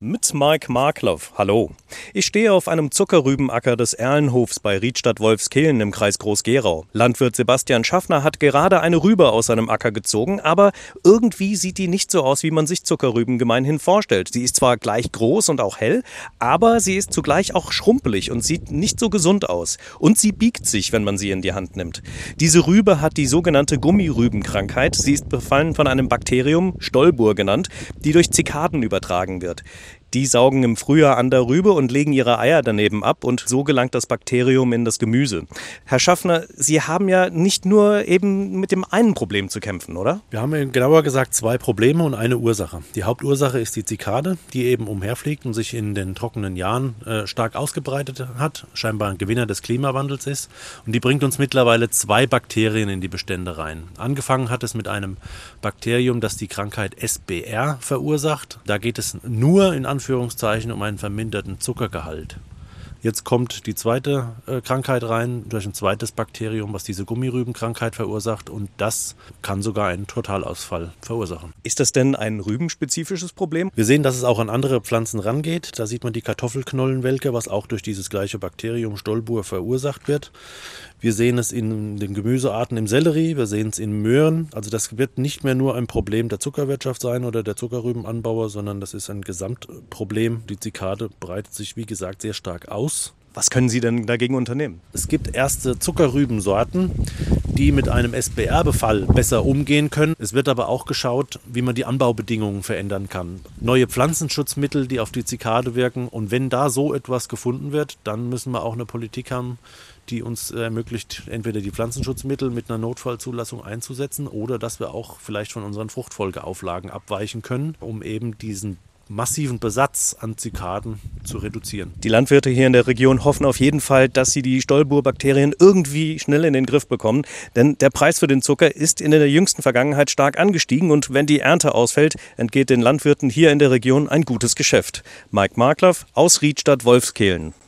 Mit Mike Markloff. Hallo. Ich stehe auf einem Zuckerrübenacker des Erlenhofs bei Riedstadt-Wolfskehlen im Kreis Groß-Gerau. Landwirt Sebastian Schaffner hat gerade eine Rübe aus seinem Acker gezogen, aber irgendwie sieht die nicht so aus, wie man sich Zuckerrüben gemeinhin vorstellt. Sie ist zwar gleich groß und auch hell, aber sie ist zugleich auch schrumpelig und sieht nicht so gesund aus. Und sie biegt sich, wenn man sie in die Hand nimmt. Diese Rübe hat die sogenannte Gummirübenkrankheit. Sie ist befallen von einem Bakterium, Stolbur genannt, die durch Zikaden übertragen wird. Die saugen im Frühjahr an der Rübe und legen ihre Eier daneben ab und so gelangt das Bakterium in das Gemüse. Herr Schaffner, Sie haben ja nicht nur eben mit dem einen Problem zu kämpfen, oder? Wir haben genauer gesagt zwei Probleme und eine Ursache. Die Hauptursache ist die Zikade, die eben umherfliegt und sich in den trockenen Jahren äh, stark ausgebreitet hat, scheinbar ein Gewinner des Klimawandels ist. Und die bringt uns mittlerweile zwei Bakterien in die Bestände rein. Angefangen hat es mit einem Bakterium, das die Krankheit SBR verursacht. Da geht es nur in Anführungszeichen um einen verminderten Zuckergehalt. Jetzt kommt die zweite äh, Krankheit rein durch ein zweites Bakterium, was diese Gummirübenkrankheit verursacht und das kann sogar einen Totalausfall verursachen. Ist das denn ein rübenspezifisches Problem? Wir sehen, dass es auch an andere Pflanzen rangeht. Da sieht man die Kartoffelknollenwelke, was auch durch dieses gleiche Bakterium Stolbur verursacht wird. Wir sehen es in den Gemüsearten im Sellerie, wir sehen es in Möhren. Also das wird nicht mehr nur ein Problem der Zuckerwirtschaft sein oder der Zuckerrübenanbauer, sondern das ist ein Gesamtproblem. Die Zikade breitet sich, wie gesagt, sehr stark aus. Was können Sie denn dagegen unternehmen? Es gibt erste Zuckerrübensorten, die mit einem SBR-Befall besser umgehen können. Es wird aber auch geschaut, wie man die Anbaubedingungen verändern kann. Neue Pflanzenschutzmittel, die auf die Zikade wirken. Und wenn da so etwas gefunden wird, dann müssen wir auch eine Politik haben, die uns ermöglicht, entweder die Pflanzenschutzmittel mit einer Notfallzulassung einzusetzen oder dass wir auch vielleicht von unseren Fruchtfolgeauflagen abweichen können, um eben diesen massiven Besatz an Zikaden zu reduzieren. Die Landwirte hier in der Region hoffen auf jeden Fall, dass sie die Stolbur-Bakterien irgendwie schnell in den Griff bekommen, denn der Preis für den Zucker ist in der jüngsten Vergangenheit stark angestiegen und wenn die Ernte ausfällt, entgeht den Landwirten hier in der Region ein gutes Geschäft. Mike Markloff aus Riedstadt Wolfskehlen.